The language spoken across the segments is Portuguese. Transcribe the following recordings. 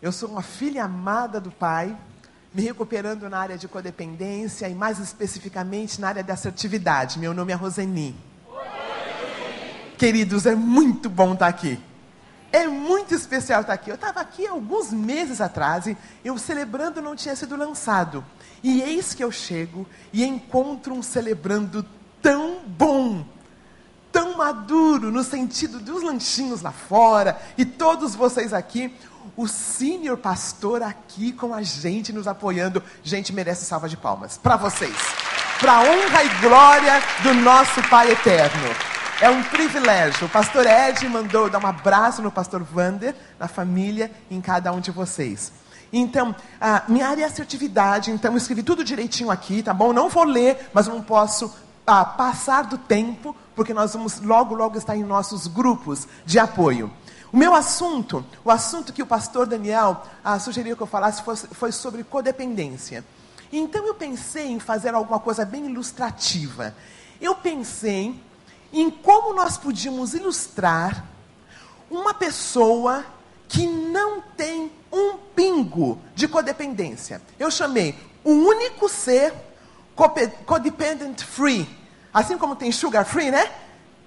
Eu sou uma filha amada do Pai, me recuperando na área de codependência e mais especificamente na área de assertividade. Meu nome é Roseni. Queridos, é muito bom estar aqui. É muito especial estar aqui. Eu estava aqui alguns meses atrás e eu celebrando não tinha sido lançado. E eis que eu chego e encontro um celebrando tão bom, tão maduro, no sentido dos lanchinhos lá fora e todos vocês aqui. O senior pastor aqui com a gente, nos apoiando. Gente, merece salva de palmas. Para vocês. Para honra e glória do nosso Pai Eterno. É um privilégio. O pastor Ed mandou dar um abraço no pastor Vander, na família, em cada um de vocês. Então, minha área é assertividade, então eu escrevi tudo direitinho aqui, tá bom? Não vou ler, mas não posso ah, passar do tempo, porque nós vamos logo, logo estar em nossos grupos de apoio. O meu assunto, o assunto que o pastor Daniel ah, sugeriu que eu falasse foi, foi sobre codependência. Então eu pensei em fazer alguma coisa bem ilustrativa. Eu pensei em como nós podíamos ilustrar uma pessoa que não tem um pingo de codependência. Eu chamei o único ser codependent free. Assim como tem sugar free, né?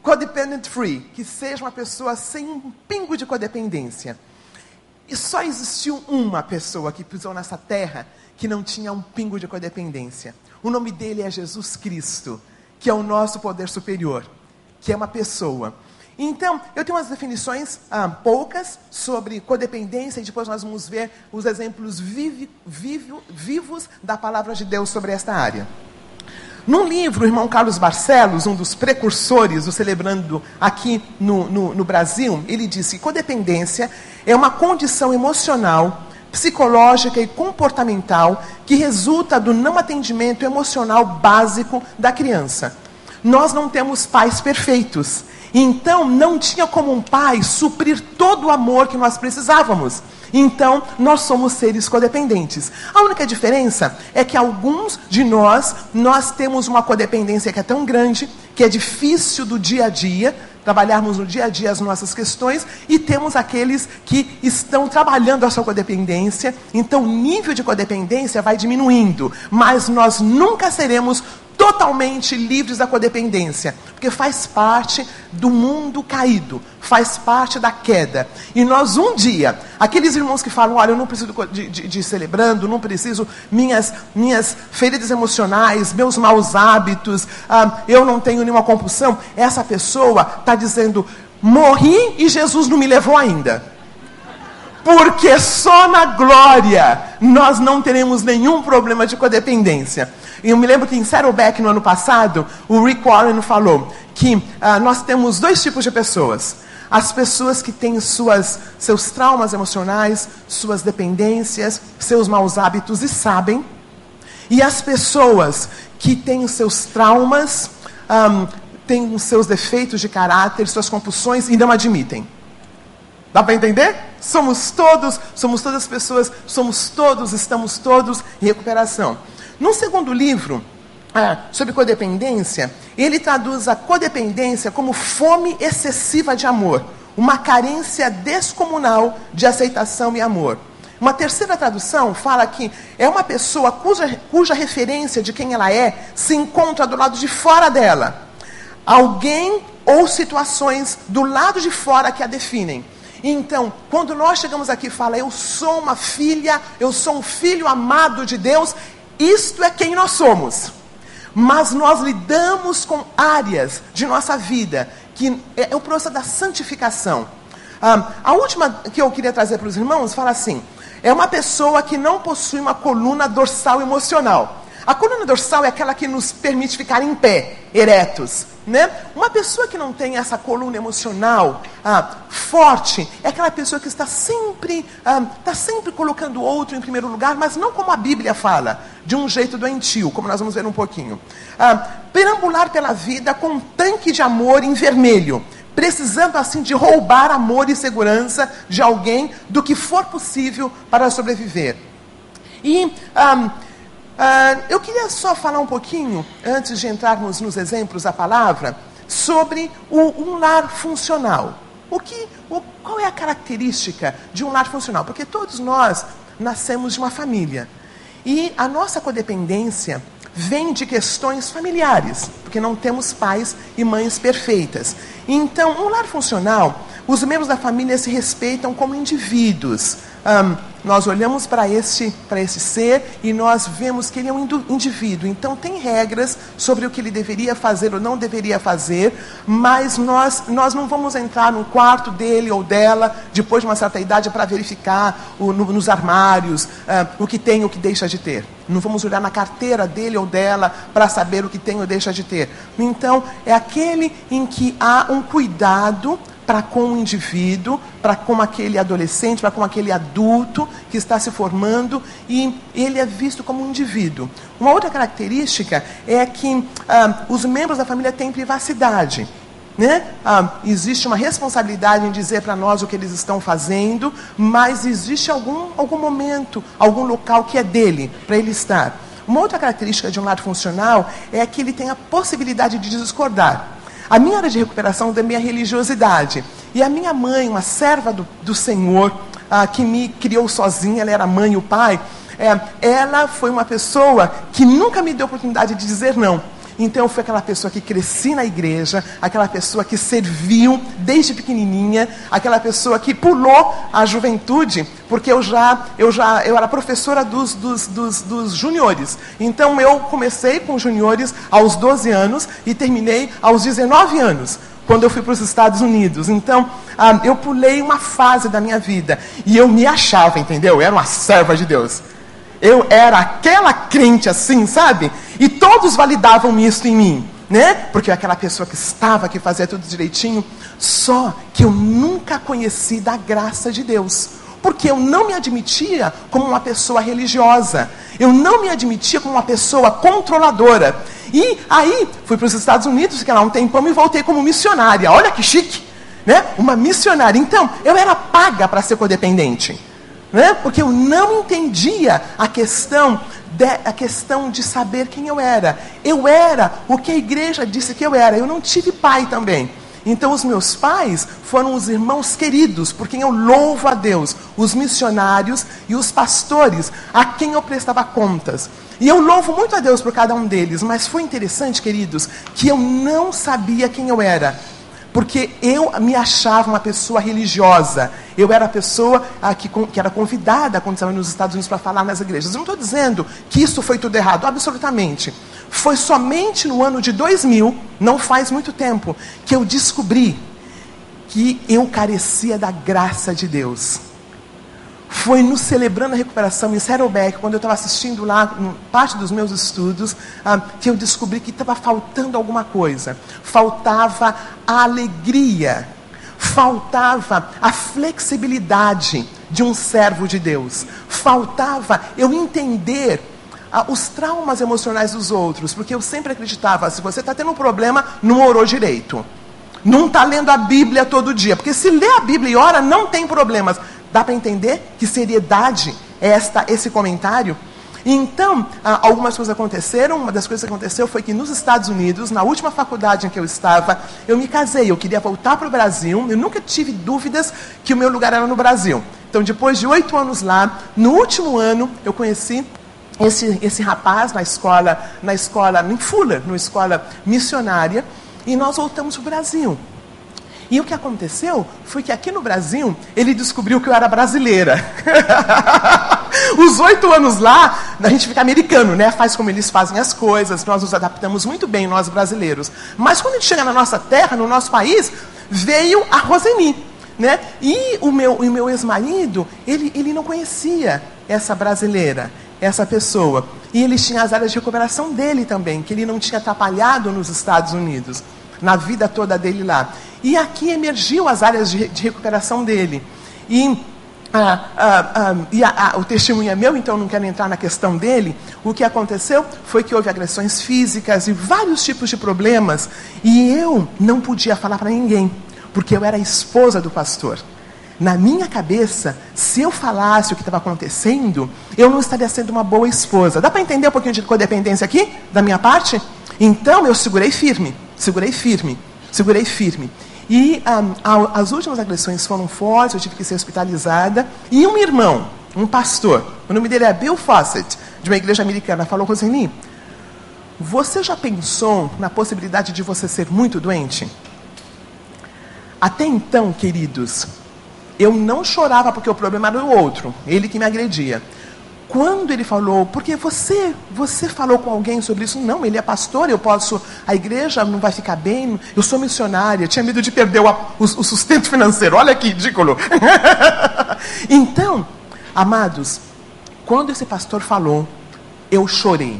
Codependent free. Que seja uma pessoa sem um pingo de codependência. E só existiu uma pessoa que pisou nessa terra que não tinha um pingo de codependência. O nome dele é Jesus Cristo, que é o nosso poder superior que é uma pessoa. Então, eu tenho umas definições ah, poucas sobre codependência e depois nós vamos ver os exemplos vivos da palavra de Deus sobre esta área. Num livro, o irmão Carlos Barcelos, um dos precursores do Celebrando aqui no, no, no Brasil, ele disse que codependência é uma condição emocional, psicológica e comportamental que resulta do não atendimento emocional básico da criança. Nós não temos pais perfeitos. Então, não tinha como um pai suprir todo o amor que nós precisávamos. Então, nós somos seres codependentes. A única diferença é que alguns de nós, nós temos uma codependência que é tão grande, que é difícil do dia a dia, trabalharmos no dia a dia as nossas questões, e temos aqueles que estão trabalhando a sua codependência, então o nível de codependência vai diminuindo, mas nós nunca seremos totalmente livres da codependência, porque faz parte do mundo caído, faz parte da queda. E nós um dia, aqueles irmãos que falam, olha, eu não preciso de, de, de celebrando, não preciso minhas minhas feridas emocionais, meus maus hábitos, ah, eu não tenho nenhuma compulsão. Essa pessoa está dizendo, morri e Jesus não me levou ainda. Porque só na glória nós não teremos nenhum problema de codependência. E eu me lembro que em Saddleback, no ano passado, o Rick Warren falou que uh, nós temos dois tipos de pessoas. As pessoas que têm suas, seus traumas emocionais, suas dependências, seus maus hábitos e sabem. E as pessoas que têm seus traumas, um, têm os seus defeitos de caráter, suas compulsões e não admitem. Dá para entender? Somos todos, somos todas pessoas, somos todos, estamos todos em recuperação. No segundo livro, ah, sobre codependência, ele traduz a codependência como fome excessiva de amor, uma carência descomunal de aceitação e amor. Uma terceira tradução fala que é uma pessoa cuja, cuja referência de quem ela é se encontra do lado de fora dela. Alguém ou situações do lado de fora que a definem. Então, quando nós chegamos aqui e fala, eu sou uma filha, eu sou um filho amado de Deus, isto é quem nós somos. Mas nós lidamos com áreas de nossa vida que é o processo da santificação. Ah, a última que eu queria trazer para os irmãos fala assim: é uma pessoa que não possui uma coluna dorsal emocional. A coluna dorsal é aquela que nos permite ficar em pé, eretos. Né? Uma pessoa que não tem essa coluna emocional ah, forte é aquela pessoa que está sempre, ah, está sempre colocando o outro em primeiro lugar, mas não como a Bíblia fala, de um jeito doentio, como nós vamos ver um pouquinho. Ah, perambular pela vida com um tanque de amor em vermelho, precisando assim de roubar amor e segurança de alguém do que for possível para sobreviver. E ah, Uh, eu queria só falar um pouquinho, antes de entrarmos nos exemplos da palavra, sobre o, um lar funcional. o que, o, qual é a característica de um lar funcional? Porque todos nós nascemos de uma família. E a nossa codependência vem de questões familiares, porque não temos pais e mães perfeitas. Então, um lar funcional, os membros da família se respeitam como indivíduos. Um, nós olhamos para esse, para esse ser e nós vemos que ele é um indivíduo. Então, tem regras sobre o que ele deveria fazer ou não deveria fazer, mas nós, nós não vamos entrar no quarto dele ou dela, depois de uma certa idade, para verificar o, no, nos armários uh, o que tem ou o que deixa de ter. Não vamos olhar na carteira dele ou dela para saber o que tem ou deixa de ter. Então, é aquele em que há um cuidado para com o indivíduo, para com aquele adolescente, para com aquele adulto que está se formando e ele é visto como um indivíduo. Uma outra característica é que ah, os membros da família têm privacidade. Né? Ah, existe uma responsabilidade em dizer para nós o que eles estão fazendo, mas existe algum, algum momento, algum local que é dele, para ele estar. Uma outra característica de um lado funcional é que ele tem a possibilidade de discordar. A minha área de recuperação da minha religiosidade. E a minha mãe, uma serva do, do Senhor, ah, que me criou sozinha, ela era mãe e o pai, é, ela foi uma pessoa que nunca me deu oportunidade de dizer não. Então eu fui aquela pessoa que cresci na igreja, aquela pessoa que serviu desde pequenininha, aquela pessoa que pulou a juventude, porque eu já eu já eu era professora dos, dos, dos, dos juniores. Então eu comecei com juniores aos 12 anos e terminei aos 19 anos quando eu fui para os Estados Unidos. Então, ah, eu pulei uma fase da minha vida. E eu me achava, entendeu? Eu era uma serva de Deus. Eu era aquela crente assim, sabe? E todos validavam isso em mim, né? Porque eu aquela pessoa que estava, que fazia tudo direitinho. Só que eu nunca conheci da graça de Deus. Porque eu não me admitia como uma pessoa religiosa. Eu não me admitia como uma pessoa controladora. E aí, fui para os Estados Unidos, fiquei lá um tempão e voltei como missionária. Olha que chique, né? Uma missionária. Então, eu era paga para ser codependente né? porque eu não entendia a questão, a questão de saber quem eu era. Eu era o que a igreja disse que eu era. Eu não tive pai também. Então, os meus pais foram os irmãos queridos, por quem eu louvo a Deus, os missionários e os pastores, a quem eu prestava contas. E eu louvo muito a Deus por cada um deles, mas foi interessante, queridos, que eu não sabia quem eu era porque eu me achava uma pessoa religiosa. Eu era a pessoa que, que, era convidada quando estava nos Estados Unidos para falar nas igrejas. Eu não estou dizendo que isso foi tudo errado, absolutamente. Foi somente no ano de 2000, não faz muito tempo, que eu descobri que eu carecia da graça de Deus foi no Celebrando a Recuperação em Saddleback, quando eu estava assistindo lá, parte dos meus estudos, ah, que eu descobri que estava faltando alguma coisa. Faltava a alegria, faltava a flexibilidade de um servo de Deus, faltava eu entender ah, os traumas emocionais dos outros, porque eu sempre acreditava: se você está tendo um problema, não orou direito. Não está lendo a Bíblia todo dia. Porque se lê a Bíblia e ora, não tem problemas. Dá para entender que seriedade é esta, esse comentário? Então, ah, algumas coisas aconteceram. Uma das coisas que aconteceu foi que nos Estados Unidos, na última faculdade em que eu estava, eu me casei. Eu queria voltar para o Brasil. Eu nunca tive dúvidas que o meu lugar era no Brasil. Então, depois de oito anos lá, no último ano, eu conheci esse, esse rapaz na escola, na escola em Fuller, numa escola missionária, e nós voltamos para o Brasil. E o que aconteceu foi que aqui no Brasil ele descobriu que eu era brasileira. Os oito anos lá, a gente fica americano, né? Faz como eles fazem as coisas, nós nos adaptamos muito bem, nós brasileiros. Mas quando a gente chega na nossa terra, no nosso país, veio a Roseni. Né? E o meu, o meu ex-marido, ele, ele não conhecia essa brasileira, essa pessoa. E ele tinha as áreas de recuperação dele também, que ele não tinha atrapalhado nos Estados Unidos, na vida toda dele lá. E aqui emergiu as áreas de, de recuperação dele. E, ah, ah, ah, e o testemunho é meu, então não quero entrar na questão dele. O que aconteceu foi que houve agressões físicas e vários tipos de problemas. E eu não podia falar para ninguém, porque eu era esposa do pastor. Na minha cabeça, se eu falasse o que estava acontecendo, eu não estaria sendo uma boa esposa. Dá para entender um pouquinho de codependência aqui, da minha parte? Então eu segurei firme, segurei firme, segurei firme. E um, as últimas agressões foram fortes, eu tive que ser hospitalizada. E um irmão, um pastor, o nome dele é Bill Fawcett, de uma igreja americana, falou, Roseni, você já pensou na possibilidade de você ser muito doente? Até então, queridos, eu não chorava porque o problema era o outro, ele que me agredia. Quando ele falou, porque você, você falou com alguém sobre isso? Não, ele é pastor, eu posso, a igreja não vai ficar bem, eu sou missionária, tinha medo de perder o, o, o sustento financeiro, olha que ridículo. então, amados, quando esse pastor falou, eu chorei.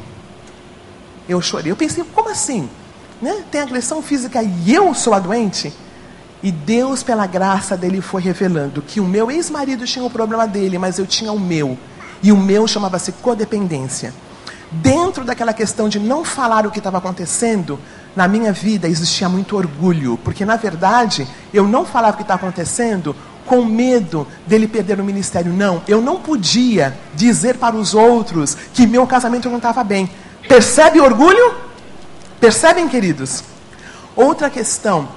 Eu chorei. Eu pensei, como assim? Né? Tem agressão física e eu sou a doente? E Deus, pela graça dele, foi revelando que o meu ex-marido tinha o problema dele, mas eu tinha o meu. E o meu chamava-se codependência. Dentro daquela questão de não falar o que estava acontecendo, na minha vida existia muito orgulho, porque na verdade eu não falava o que estava acontecendo com medo dele perder o ministério. Não, eu não podia dizer para os outros que meu casamento não estava bem. Percebe orgulho? Percebem, queridos? Outra questão,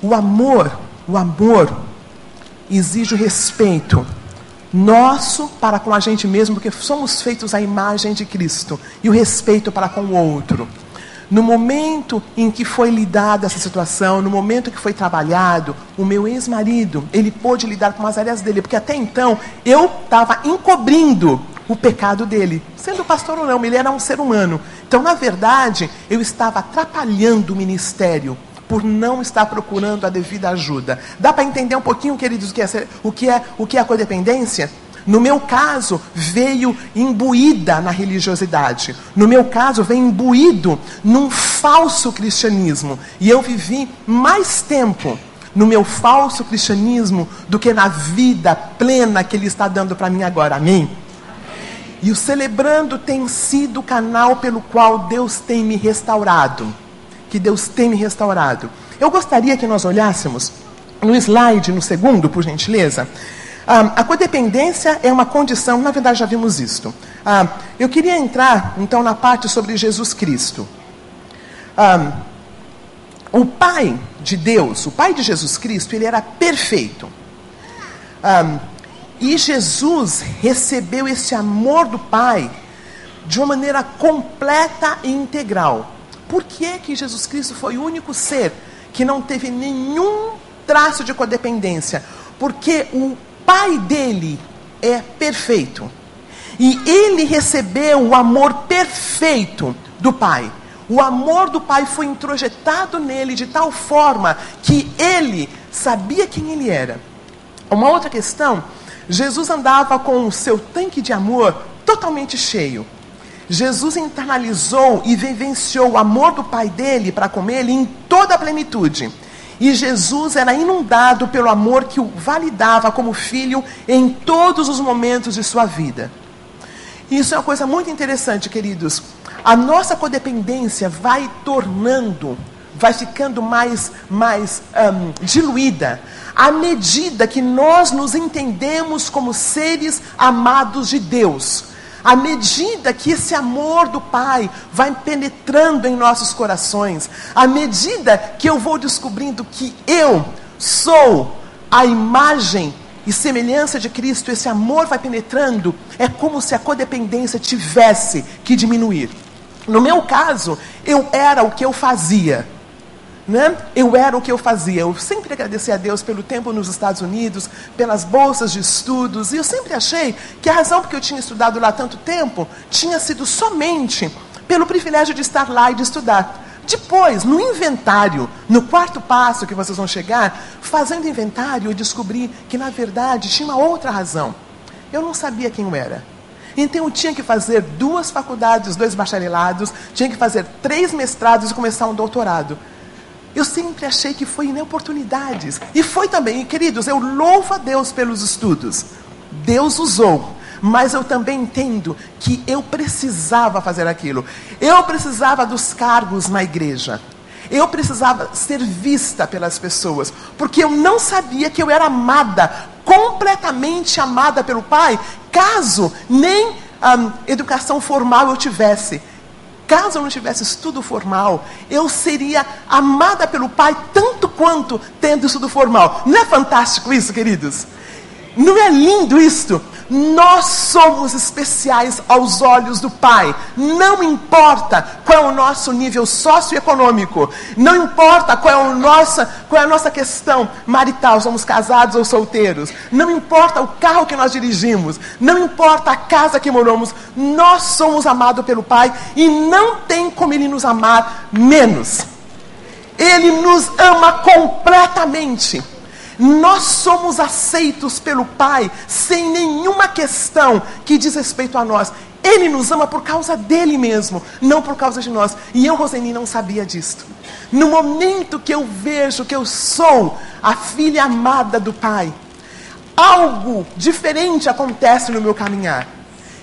o amor, o amor exige o respeito nosso para com a gente mesmo, porque somos feitos à imagem de Cristo, e o respeito para com o outro. No momento em que foi lidada essa situação, no momento que foi trabalhado, o meu ex-marido, ele pôde lidar com as áreas dele, porque até então eu estava encobrindo o pecado dele, sendo pastor ou não, ele era um ser humano. Então, na verdade, eu estava atrapalhando o ministério por não estar procurando a devida ajuda. Dá para entender um pouquinho, queridos, o que é, o que é, o que é a codependência? No meu caso, veio imbuída na religiosidade. No meu caso, veio imbuído num falso cristianismo. E eu vivi mais tempo no meu falso cristianismo do que na vida plena que Ele está dando para mim agora. Amém? E o Celebrando tem sido o canal pelo qual Deus tem me restaurado que Deus tem me restaurado. Eu gostaria que nós olhássemos no slide, no segundo, por gentileza. Ah, a codependência é uma condição, na verdade já vimos isto. Ah, eu queria entrar, então, na parte sobre Jesus Cristo. Ah, o Pai de Deus, o Pai de Jesus Cristo, ele era perfeito. e Jesus recebeu esse amor do Pai de uma maneira completa e integral. Por que, que Jesus Cristo foi o único ser que não teve nenhum traço de codependência? Porque o pai dele é perfeito. E ele recebeu o amor perfeito do pai. O amor do pai foi introjetado nele de tal forma que ele sabia quem ele era. Uma outra questão, Jesus andava com o seu tanque de amor totalmente cheio. Jesus internalizou e vivenciou o amor do Pai dele para com ele em toda a plenitude. E Jesus era inundado pelo amor que o validava como filho em todos os momentos de sua vida. Isso é uma coisa muito interessante, queridos. A nossa codependência vai tornando, vai ficando mais, mais um, diluída à medida que nós nos entendemos como seres amados de Deus à medida que esse amor do Pai vai penetrando em nossos corações, à medida que eu vou descobrindo que eu sou a imagem e semelhança de Cristo, esse amor vai penetrando, é como se a codependência tivesse que diminuir. No meu caso, eu era o que eu fazia. Né? Eu era o que eu fazia. Eu sempre agradeci a Deus pelo tempo nos Estados Unidos, pelas bolsas de estudos, e eu sempre achei que a razão por que eu tinha estudado lá tanto tempo tinha sido somente pelo privilégio de estar lá e de estudar. Depois, no inventário, no quarto passo que vocês vão chegar, fazendo inventário, eu descobri que na verdade tinha uma outra razão. Eu não sabia quem eu era. Então eu tinha que fazer duas faculdades, dois bacharelados, tinha que fazer três mestrados e começar um doutorado. Eu sempre achei que foi em oportunidades. E foi também, queridos, eu louvo a Deus pelos estudos. Deus usou. Mas eu também entendo que eu precisava fazer aquilo. Eu precisava dos cargos na igreja. Eu precisava ser vista pelas pessoas. Porque eu não sabia que eu era amada, completamente amada pelo Pai, caso nem um, educação formal eu tivesse. Caso eu não tivesse estudo formal, eu seria amada pelo Pai tanto quanto tendo estudo formal. Não é fantástico isso, queridos? Não é lindo isto? Nós somos especiais aos olhos do Pai. Não importa qual é o nosso nível socioeconômico, não importa qual é, o nossa, qual é a nossa questão marital, somos casados ou solteiros, não importa o carro que nós dirigimos, não importa a casa que moramos, nós somos amados pelo Pai e não tem como Ele nos amar menos. Ele nos ama completamente. Nós somos aceitos pelo Pai sem nenhuma questão que diz respeito a nós. Ele nos ama por causa dele mesmo, não por causa de nós. E eu, Roseni, não sabia disto. No momento que eu vejo que eu sou a filha amada do Pai, algo diferente acontece no meu caminhar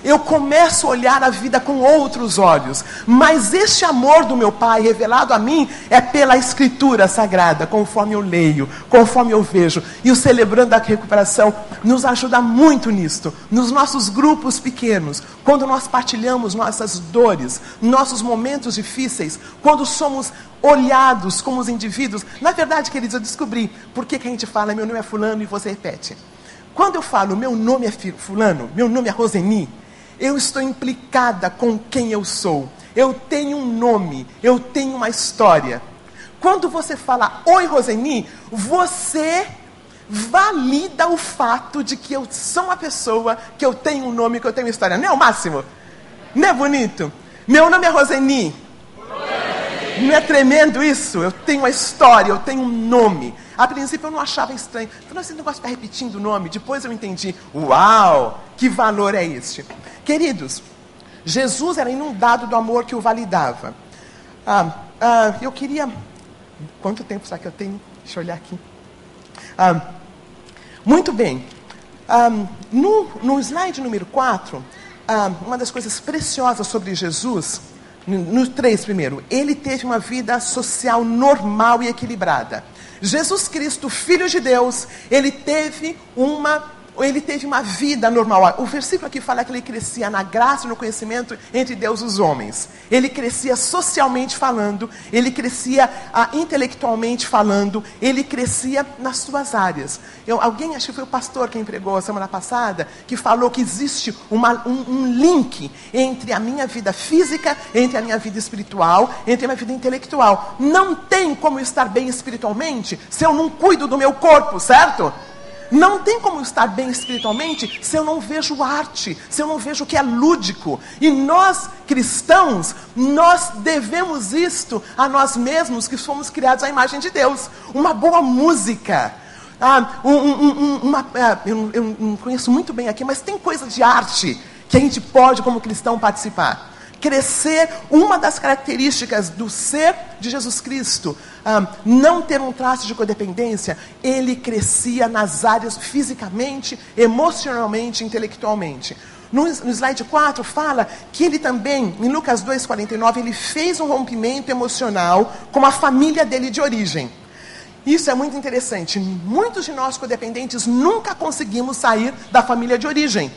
eu começo a olhar a vida com outros olhos. Mas este amor do meu Pai revelado a mim é pela Escritura Sagrada, conforme eu leio, conforme eu vejo. E o Celebrando a Recuperação nos ajuda muito nisto, nos nossos grupos pequenos, quando nós partilhamos nossas dores, nossos momentos difíceis, quando somos olhados como os indivíduos. Na verdade, queridos, eu descobri por que, que a gente fala meu nome é Fulano e você repete. Quando eu falo meu nome é Fulano, meu nome é Roseni, eu estou implicada com quem eu sou. Eu tenho um nome, eu tenho uma história. Quando você fala Oi, Roseni, você valida o fato de que eu sou uma pessoa, que eu tenho um nome, que eu tenho uma história. Não é o máximo? Não é bonito? Meu nome é Roseni. Não é tremendo isso? Eu tenho uma história, eu tenho um nome. A princípio eu não achava estranho. Falei, esse negócio de ficar repetindo o nome. Depois eu entendi. Uau! Que valor é este? Queridos, Jesus era inundado do amor que o validava. Ah, ah, eu queria. Quanto tempo será que eu tenho? Deixa eu olhar aqui. Ah, muito bem. Ah, no, no slide número 4, ah, uma das coisas preciosas sobre Jesus, no, no 3 primeiro, ele teve uma vida social normal e equilibrada. Jesus Cristo, Filho de Deus, ele teve uma ele teve uma vida normal. O versículo aqui fala que ele crescia na graça e no conhecimento entre Deus e os homens. Ele crescia socialmente falando, ele crescia ah, intelectualmente falando, ele crescia nas suas áreas. Eu, alguém, acho que foi o pastor quem pregou a semana passada, que falou que existe uma, um, um link entre a minha vida física, entre a minha vida espiritual, entre a minha vida intelectual. Não tem como estar bem espiritualmente se eu não cuido do meu corpo, certo? Não tem como estar bem espiritualmente se eu não vejo arte, se eu não vejo o que é lúdico. E nós, cristãos, nós devemos isto a nós mesmos que fomos criados à imagem de Deus. Uma boa música. Ah, um, um, um, uma, ah, eu, eu não conheço muito bem aqui, mas tem coisa de arte que a gente pode, como cristão, participar crescer, uma das características do ser de Jesus Cristo, um, não ter um traço de codependência, ele crescia nas áreas fisicamente, emocionalmente, intelectualmente. No, no slide 4 fala que ele também, em Lucas 2,49, ele fez um rompimento emocional com a família dele de origem. Isso é muito interessante. Muitos de nós codependentes nunca conseguimos sair da família de origem.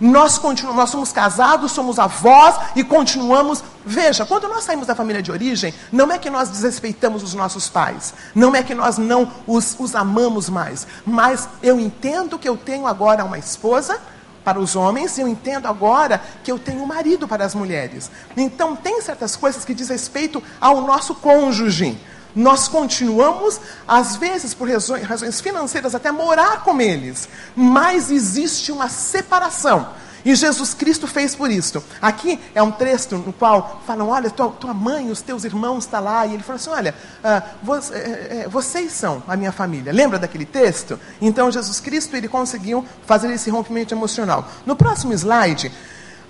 Nós, continuamos, nós somos casados, somos avós e continuamos. Veja, quando nós saímos da família de origem, não é que nós desrespeitamos os nossos pais, não é que nós não os, os amamos mais, mas eu entendo que eu tenho agora uma esposa para os homens, e eu entendo agora que eu tenho um marido para as mulheres. Então, tem certas coisas que diz respeito ao nosso cônjuge. Nós continuamos, às vezes por razões financeiras, até morar com eles, mas existe uma separação. E Jesus Cristo fez por isso. Aqui é um texto no qual falam: olha, tua, tua mãe, os teus irmãos estão tá lá. E ele fala assim: olha, uh, vocês são a minha família. Lembra daquele texto? Então Jesus Cristo ele conseguiu fazer esse rompimento emocional. No próximo slide,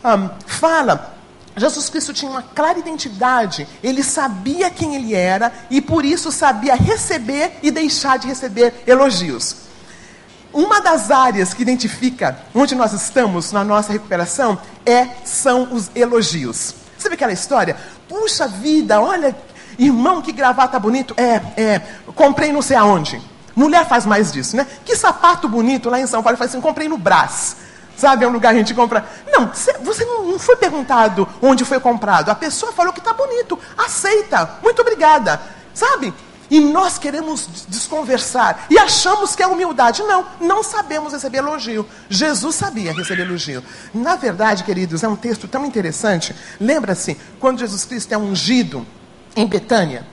um, fala Jesus Cristo tinha uma clara identidade, ele sabia quem ele era e por isso sabia receber e deixar de receber elogios. Uma das áreas que identifica onde nós estamos na nossa recuperação é são os elogios. Sabe aquela história? Puxa vida, olha, irmão, que gravata bonito. É, é, comprei não sei aonde. Mulher faz mais disso, né? Que sapato bonito lá em São Paulo. Faz assim, comprei no Brás. Sabe, é um lugar que a gente compra. Não, você não foi perguntado onde foi comprado. A pessoa falou que está bonito. Aceita. Muito obrigada. Sabe? E nós queremos desconversar e achamos que é humildade. Não, não sabemos receber elogio. Jesus sabia receber elogio. Na verdade, queridos, é um texto tão interessante. Lembra-se quando Jesus Cristo é ungido em Betânia?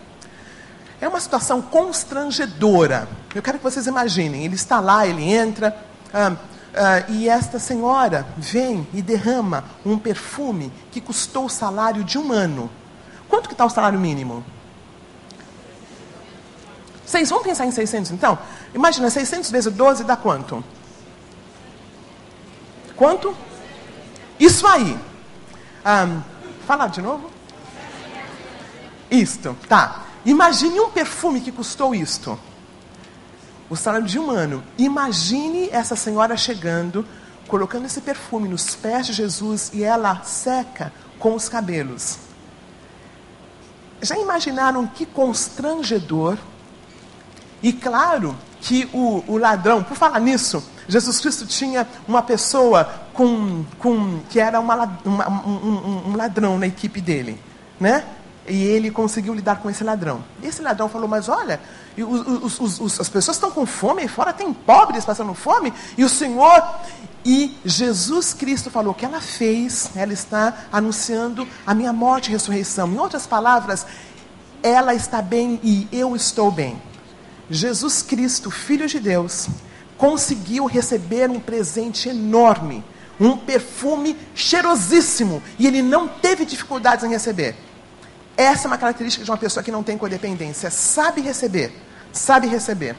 É uma situação constrangedora. Eu quero que vocês imaginem. Ele está lá, ele entra. Ah, ah, e esta senhora vem e derrama um perfume que custou o salário de um ano. Quanto que está o salário mínimo? Seis, vamos pensar em 600 então? Imagina, 600 vezes 12 dá quanto? Quanto? Isso aí. Um, falar de novo? Isto, tá. Imagine um perfume que custou isto. O salário de um ano. Imagine essa senhora chegando, colocando esse perfume nos pés de Jesus e ela seca com os cabelos. Já imaginaram que constrangedor e claro que o, o ladrão, por falar nisso, Jesus Cristo tinha uma pessoa com, com, que era uma, uma, um, um, ladrão na equipe dele, né? E ele conseguiu lidar com esse ladrão. Esse ladrão falou: Mas olha, os, os, os, as pessoas estão com fome, aí fora tem pobres passando fome, e o Senhor. E Jesus Cristo falou: que ela fez, ela está anunciando a minha morte e ressurreição. Em outras palavras, ela está bem e eu estou bem. Jesus Cristo, Filho de Deus, conseguiu receber um presente enorme, um perfume cheirosíssimo, e ele não teve dificuldades em receber. Essa é uma característica de uma pessoa que não tem codependência, sabe receber, sabe receber.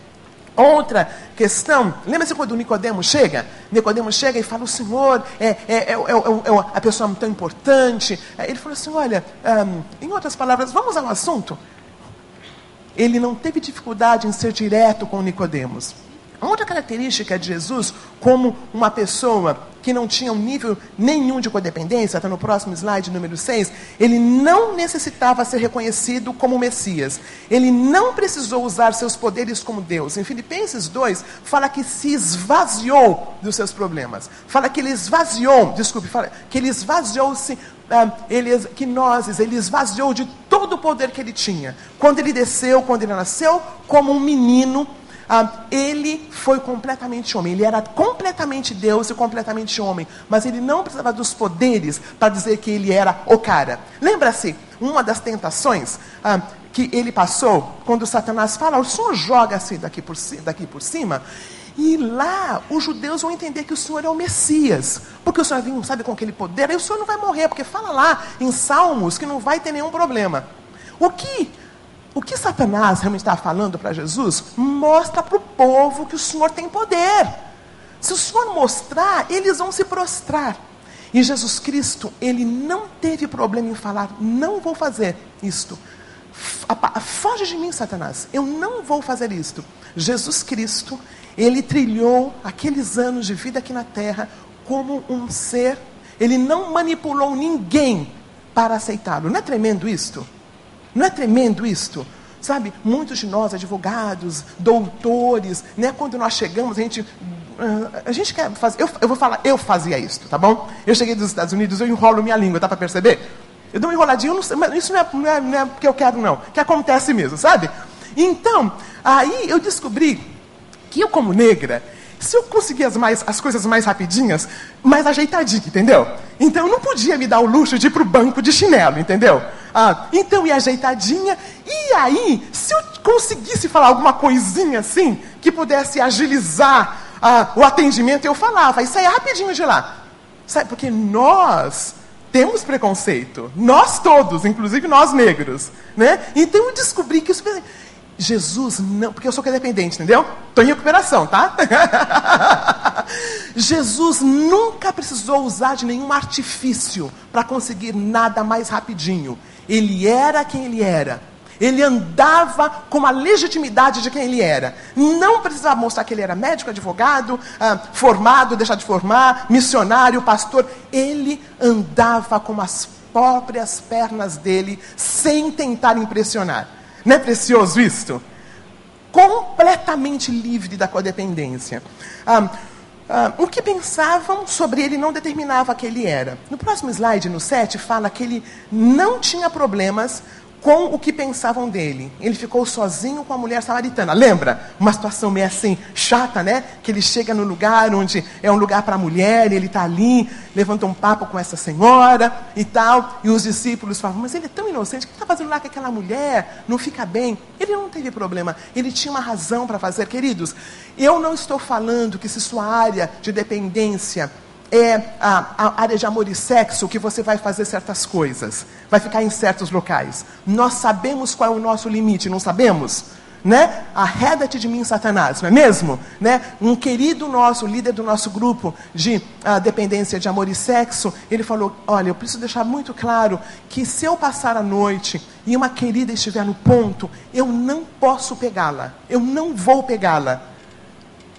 Outra questão, lembra-se quando o Nicodemo chega? Nicodemo chega e fala, o Senhor é, é, é, é a pessoa tão importante. Ele falou assim, olha, um, em outras palavras, vamos ao assunto ele não teve dificuldade em ser direto com Nicodemos. Outra característica de Jesus, como uma pessoa que não tinha um nível nenhum de codependência, está no próximo slide, número 6, ele não necessitava ser reconhecido como Messias. Ele não precisou usar seus poderes como Deus. Em Filipenses 2, fala que se esvaziou dos seus problemas. Fala que ele esvaziou, desculpe, fala que ele esvaziou-se ah, ele, que nós, ele esvaziou de todo o poder que ele tinha. Quando ele desceu, quando ele nasceu, como um menino, ah, ele foi completamente homem. Ele era completamente Deus e completamente homem. Mas ele não precisava dos poderes para dizer que ele era o cara. Lembra-se, uma das tentações ah, que ele passou, quando Satanás fala, o senhor joga-se daqui por, daqui por cima. E lá os judeus vão entender que o Senhor é o Messias. Porque o Senhor vem, sabe, com aquele poder, aí o Senhor não vai morrer, porque fala lá em Salmos que não vai ter nenhum problema. O que, o que Satanás realmente está falando para Jesus mostra para o povo que o Senhor tem poder. Se o Senhor mostrar, eles vão se prostrar. E Jesus Cristo, ele não teve problema em falar: não vou fazer isto. Foge de mim, Satanás. Eu não vou fazer isto. Jesus Cristo, ele trilhou aqueles anos de vida aqui na terra como um ser. Ele não manipulou ninguém para aceitá-lo. Não é tremendo isto? Não é tremendo isto? Sabe, muitos de nós, advogados, doutores, né, quando nós chegamos, a gente ah, a gente quer fazer. Eu, eu, vou falar, eu fazia isso, tá bom? Eu cheguei dos Estados Unidos, eu enrolo minha língua, dá para perceber? Eu dou uma enroladinha, não, mas isso não é, não, é, não é porque eu quero, não. Que acontece mesmo, sabe? Então, aí eu descobri que eu, como negra, se eu conseguir as, mais, as coisas mais rapidinhas, mais ajeitadinho, entendeu? Então eu não podia me dar o luxo de ir para o banco de chinelo, entendeu? Ah, então ia ajeitadinha, e aí, se eu conseguisse falar alguma coisinha assim, que pudesse agilizar ah, o atendimento, eu falava, e saia rapidinho de lá. Sabe, porque nós temos preconceito, nós todos, inclusive nós negros, né? Então eu descobri que isso Jesus não, porque eu sou dependente, entendeu? Estou em recuperação, tá? Jesus nunca precisou usar de nenhum artifício para conseguir nada mais rapidinho. Ele era quem ele era. Ele andava com a legitimidade de quem ele era. Não precisava mostrar que ele era médico, advogado, ah, formado, deixar de formar, missionário, pastor. Ele andava com as próprias pernas dele, sem tentar impressionar. Não é precioso isto? Completamente livre da codependência. Ah, Ah, o que pensavam sobre ele não determinava que ele era. No próximo slide, no 7, fala que ele não tinha problemas com o que pensavam dele. Ele ficou sozinho com a mulher samaritana. Lembra? Uma situação meio assim, chata, né? Que ele chega no lugar onde é um lugar para mulher, ele está ali, levanta um papo com essa senhora e tal. E os discípulos falam: Mas ele é tão inocente, o que está fazendo lá com aquela mulher? Não fica bem. Ele não teve problema, ele tinha uma razão para fazer. Queridos, eu não estou falando que se sua área de dependência é a, a, área de amor e sexo que você vai fazer certas coisas, vai ficar em certos locais. Nós sabemos qual é o nosso limite, não sabemos? Né? Arreda-te de mim, Satanás, não é mesmo? Né? Um querido nosso, líder do nosso grupo de uh, dependência de amor e sexo, ele falou: Olha, eu preciso deixar muito claro que se eu passar a noite e uma querida estiver no ponto, eu não posso pegá-la, eu não vou pegá-la.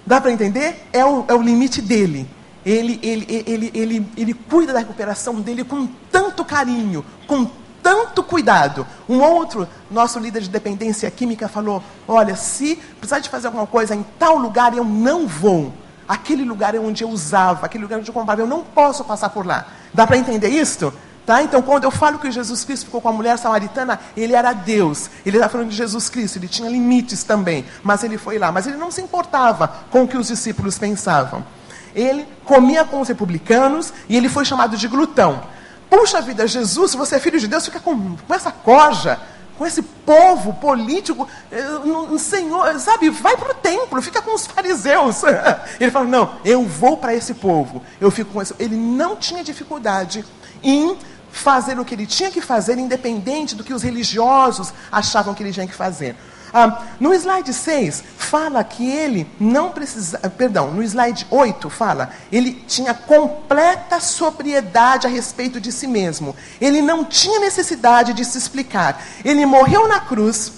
Dá para entender? É o, é o limite dele ele, ele, ele, ele, ele cuida da recuperação dele com tanto carinho, com tanto cuidado. Um outro, nosso líder de dependência química, falou: Olha, se precisar de fazer alguma coisa em tal lugar, eu não vou. Aquele lugar é onde eu usava, aquele lugar onde eu comprava, eu não posso passar por lá. Dá para entender isso? Tá? Então, quando eu falo que Jesus Cristo ficou com a mulher samaritana, ele era Deus. Ele está falando de Jesus Cristo, ele tinha limites também, mas ele foi lá. Mas ele não se importava com o que os discípulos pensavam. Ele comia com os republicanos e ele foi chamado de glutão. Puxa vida, Jesus, se você é filho de Deus, fica com, com essa corja, com esse povo político, uh, Senhor, sabe, vai para o templo, fica com os fariseus. Ele fala: Não, eu vou para esse povo, eu fico com esse. Ele não tinha dificuldade em fazer o que ele tinha que fazer, independente do que os religiosos achavam que ele tinha que fazer. Ah, no slide 6, fala que ele não precisa. Ah, perdão, no slide 8 fala, ele tinha completa sobriedade a respeito de si mesmo. Ele não tinha necessidade de se explicar. Ele morreu na cruz,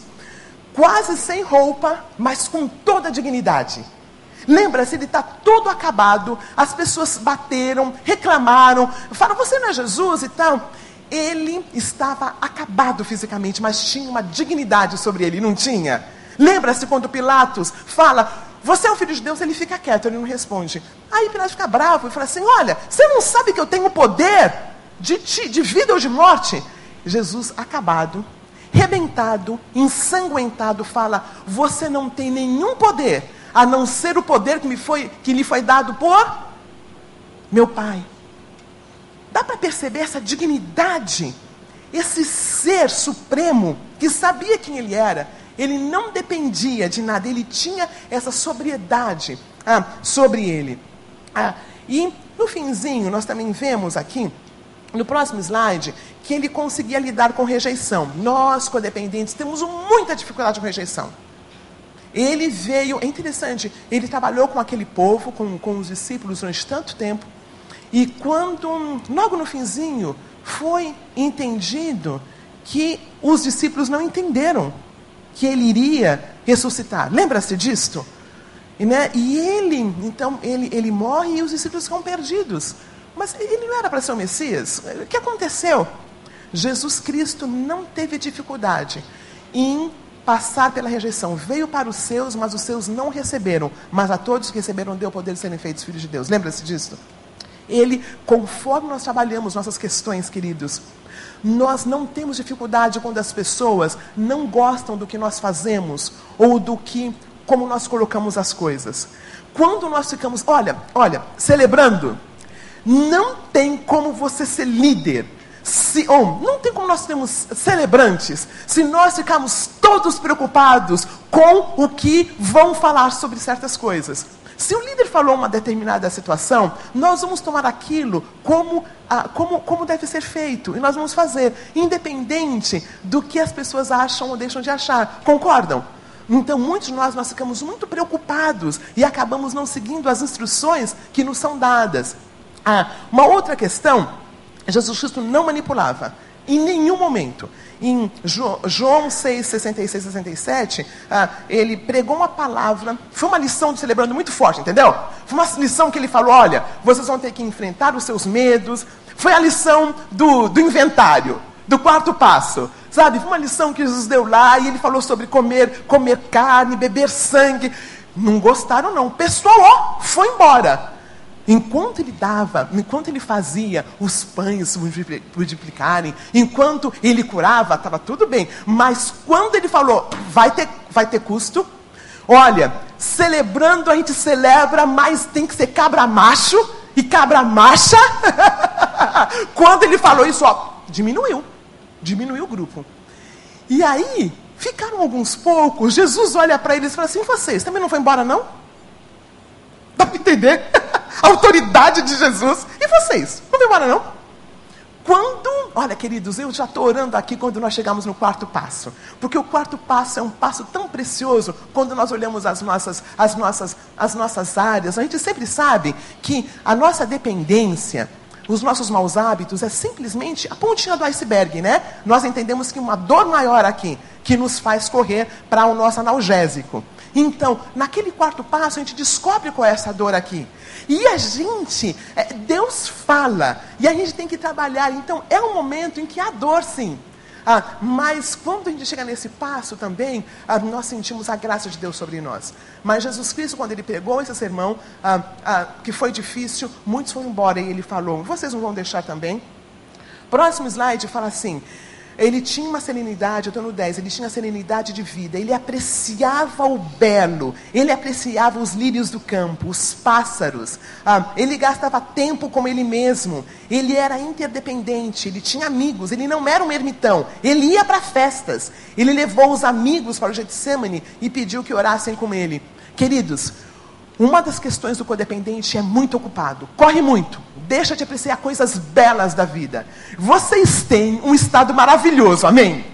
quase sem roupa, mas com toda a dignidade. Lembra-se, ele está todo acabado, as pessoas bateram, reclamaram, falaram, você não é Jesus e tal. Ele estava acabado fisicamente, mas tinha uma dignidade sobre ele, não tinha? Lembra-se quando Pilatos fala, você é o filho de Deus, ele fica quieto, ele não responde. Aí Pilatos fica bravo e fala assim: Olha, você não sabe que eu tenho poder de, ti, de vida ou de morte? Jesus, acabado, rebentado, ensanguentado, fala: Você não tem nenhum poder, a não ser o poder que, me foi, que lhe foi dado por meu Pai. Dá para perceber essa dignidade, esse ser supremo que sabia quem ele era. Ele não dependia de nada, ele tinha essa sobriedade ah, sobre ele. Ah, e no finzinho, nós também vemos aqui, no próximo slide, que ele conseguia lidar com rejeição. Nós, codependentes, temos muita dificuldade com rejeição. Ele veio, é interessante, ele trabalhou com aquele povo, com, com os discípulos durante tanto tempo, e quando, logo no finzinho, foi entendido que os discípulos não entenderam que ele iria ressuscitar. Lembra-se disto? E, né, e ele, então, ele, ele morre e os discípulos ficam perdidos. Mas ele não era para ser o Messias? O que aconteceu? Jesus Cristo não teve dificuldade em passar pela rejeição. Veio para os seus, mas os seus não receberam. Mas a todos que receberam, deu o poder de serem feitos filhos de Deus. Lembra-se disso? Ele, conforme nós trabalhamos nossas questões, queridos, nós não temos dificuldade quando as pessoas não gostam do que nós fazemos ou do que, como nós colocamos as coisas. Quando nós ficamos, olha, olha, celebrando, não tem como você ser líder. Se, ou, não tem como nós termos celebrantes se nós ficarmos todos preocupados com o que vão falar sobre certas coisas. Se o líder falou uma determinada situação, nós vamos tomar aquilo como, ah, como, como deve ser feito. E nós vamos fazer, independente do que as pessoas acham ou deixam de achar. Concordam? Então, muitos de nós, nós ficamos muito preocupados e acabamos não seguindo as instruções que nos são dadas. Ah, uma outra questão, Jesus Cristo não manipulava, em nenhum momento. Em João 6, 66, 67, ah, ele pregou uma palavra, foi uma lição de celebrando muito forte, entendeu? Foi uma lição que ele falou: olha, vocês vão ter que enfrentar os seus medos. Foi a lição do, do inventário, do quarto passo. Sabe? Foi uma lição que Jesus deu lá e ele falou sobre comer, comer carne, beber sangue. Não gostaram, não. O pessoal, ó, foi embora. Enquanto ele dava, enquanto ele fazia os pães se multiplicarem, enquanto ele curava, estava tudo bem. Mas quando ele falou, vai ter, vai ter custo, olha, celebrando a gente celebra, mas tem que ser cabra macho e cabra macha. quando ele falou isso, ó, diminuiu, diminuiu o grupo. E aí, ficaram alguns poucos, Jesus olha para eles e fala assim, vocês também não foi embora não? Dá para entender? A autoridade de Jesus. E vocês? Não vão embora, não? Quando, olha, queridos, eu já estou orando aqui quando nós chegamos no quarto passo. Porque o quarto passo é um passo tão precioso quando nós olhamos as nossas, as nossas, as nossas áreas. A gente sempre sabe que a nossa dependência, os nossos maus hábitos é simplesmente a pontinha do iceberg, né? Nós entendemos que uma dor maior aqui que nos faz correr para o nosso analgésico. Então, naquele quarto passo, a gente descobre qual é essa dor aqui. E a gente, é, Deus fala, e a gente tem que trabalhar. Então, é um momento em que há dor, sim. Ah, mas quando a gente chega nesse passo também, ah, nós sentimos a graça de Deus sobre nós. Mas Jesus Cristo, quando ele pegou esse sermão, ah, ah que foi difícil, muitos foram embora e ele falou: Vocês não vão deixar também? Próximo slide fala assim: ele tinha uma serenidade, eu estou no 10, ele tinha serenidade de vida, ele apreciava o belo, ele apreciava os lírios do campo, os pássaros, ah, ele gastava tempo com ele mesmo, ele era interdependente, ele tinha amigos, ele não era um ermitão, ele ia para festas, ele levou os amigos para o Getsemane e pediu que orassem com ele. Queridos, uma das questões do codependente é muito ocupado, corre muito, deixa de apreciar coisas belas da vida. Vocês têm um estado maravilhoso, amém?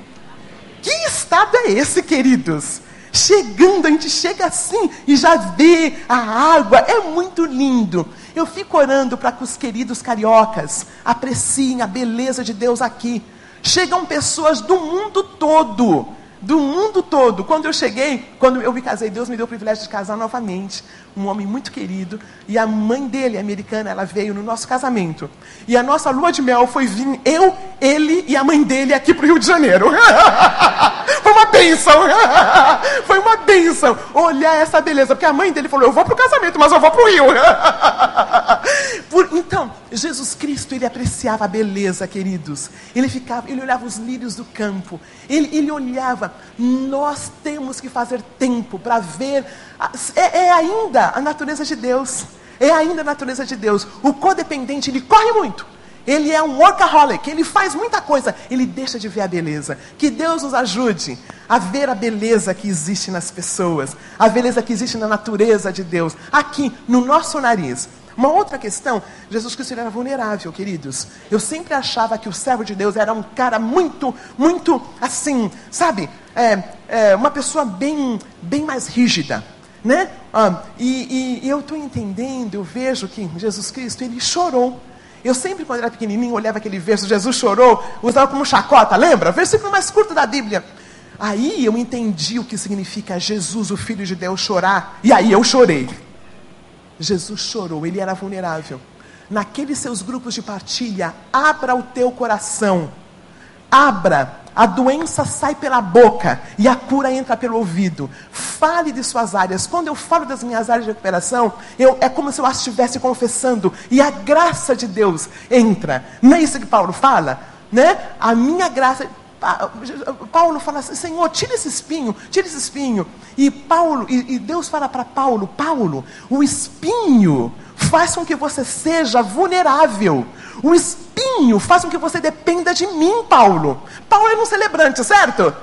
Que estado é esse, queridos? Chegando, a gente chega assim e já vê a água, é muito lindo. Eu fico orando para que os queridos cariocas apreciem a beleza de Deus aqui. Chegam pessoas do mundo todo do mundo todo. Quando eu cheguei, quando eu me casei, Deus me deu o privilégio de casar novamente. Um homem muito querido. E a mãe dele, americana, ela veio no nosso casamento. E a nossa lua de mel foi vir eu, ele e a mãe dele aqui para o Rio de Janeiro. foi uma bênção. foi uma bênção olhar essa beleza. Porque a mãe dele falou: Eu vou para o casamento, mas eu vou para o Rio. Por, então, Jesus Cristo, ele apreciava a beleza, queridos. Ele ficava, ele olhava os lírios do campo. Ele, ele olhava. Nós temos que fazer tempo para ver. É, é ainda a natureza de Deus. É ainda a natureza de Deus. O codependente, ele corre muito. Ele é um workaholic, ele faz muita coisa, ele deixa de ver a beleza. Que Deus nos ajude a ver a beleza que existe nas pessoas, a beleza que existe na natureza de Deus, aqui no nosso nariz. Uma outra questão, Jesus Cristo era vulnerável, queridos. Eu sempre achava que o servo de Deus era um cara muito, muito assim, sabe? É, é, uma pessoa bem, bem mais rígida, né? Ah, e, e, e eu estou entendendo, eu vejo que Jesus Cristo, ele chorou. Eu sempre, quando era pequenininho, olhava aquele verso, Jesus chorou, usava como chacota, lembra? Versículo mais curto da Bíblia. Aí eu entendi o que significa Jesus, o Filho de Deus, chorar. E aí eu chorei. Jesus chorou, ele era vulnerável. Naqueles seus grupos de partilha, abra o teu coração. Abra. A doença sai pela boca e a cura entra pelo ouvido. Fale de suas áreas. Quando eu falo das minhas áreas de recuperação, eu, é como se eu as estivesse confessando. E a graça de Deus entra. Não é isso que Paulo fala? Né? A minha graça. Paulo fala assim, Senhor, tira esse espinho, tira esse espinho. E Paulo, e, e Deus fala para Paulo, Paulo, o espinho faz com que você seja vulnerável. O espinho faz com que você dependa de mim, Paulo. Paulo era um celebrante, certo?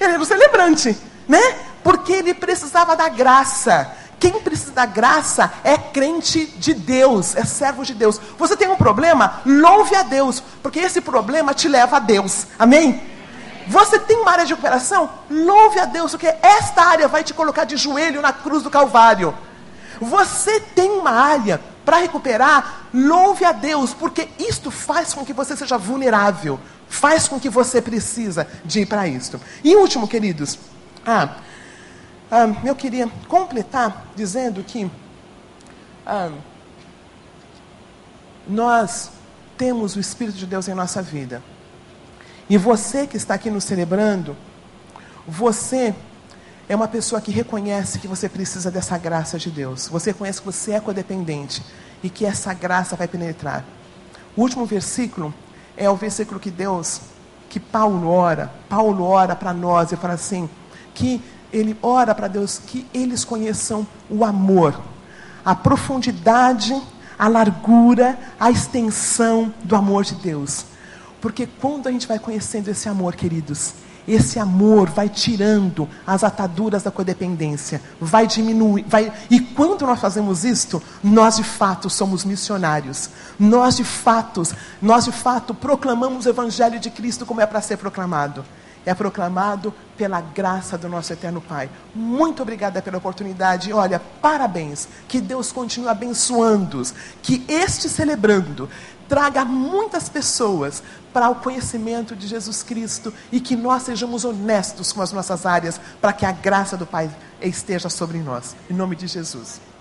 Ele era um celebrante, né? Porque ele precisava da graça. Quem precisa da graça é crente de Deus, é servo de Deus. Você tem um problema? Louve a Deus, porque esse problema te leva a Deus. Amém? Você tem uma área de recuperação? Louve a Deus, porque esta área vai te colocar de joelho na cruz do Calvário. Você tem uma área para recuperar? Louve a Deus, porque isto faz com que você seja vulnerável, faz com que você precisa de ir para isto. E último, queridos, ah, ah, eu queria completar dizendo que ah, nós temos o Espírito de Deus em nossa vida. E você que está aqui nos celebrando, você é uma pessoa que reconhece que você precisa dessa graça de Deus. Você reconhece que você é codependente. e que essa graça vai penetrar. O último versículo é o versículo que Deus, que Paulo ora, Paulo ora para nós e fala assim, que ele ora para Deus que eles conheçam o amor, a profundidade, a largura, a extensão do amor de Deus. Porque quando a gente vai conhecendo esse amor, queridos, esse amor vai tirando as ataduras da codependência, vai diminuir, vai, e quando nós fazemos isto, nós de fato somos missionários. Nós de fato, nós de fato proclamamos o evangelho de Cristo como é para ser proclamado. É proclamado pela graça do nosso eterno Pai. Muito obrigada pela oportunidade. Olha, parabéns. Que Deus continue abençoando-os. Que este celebrando traga muitas pessoas para o conhecimento de Jesus Cristo e que nós sejamos honestos com as nossas áreas para que a graça do Pai esteja sobre nós. Em nome de Jesus.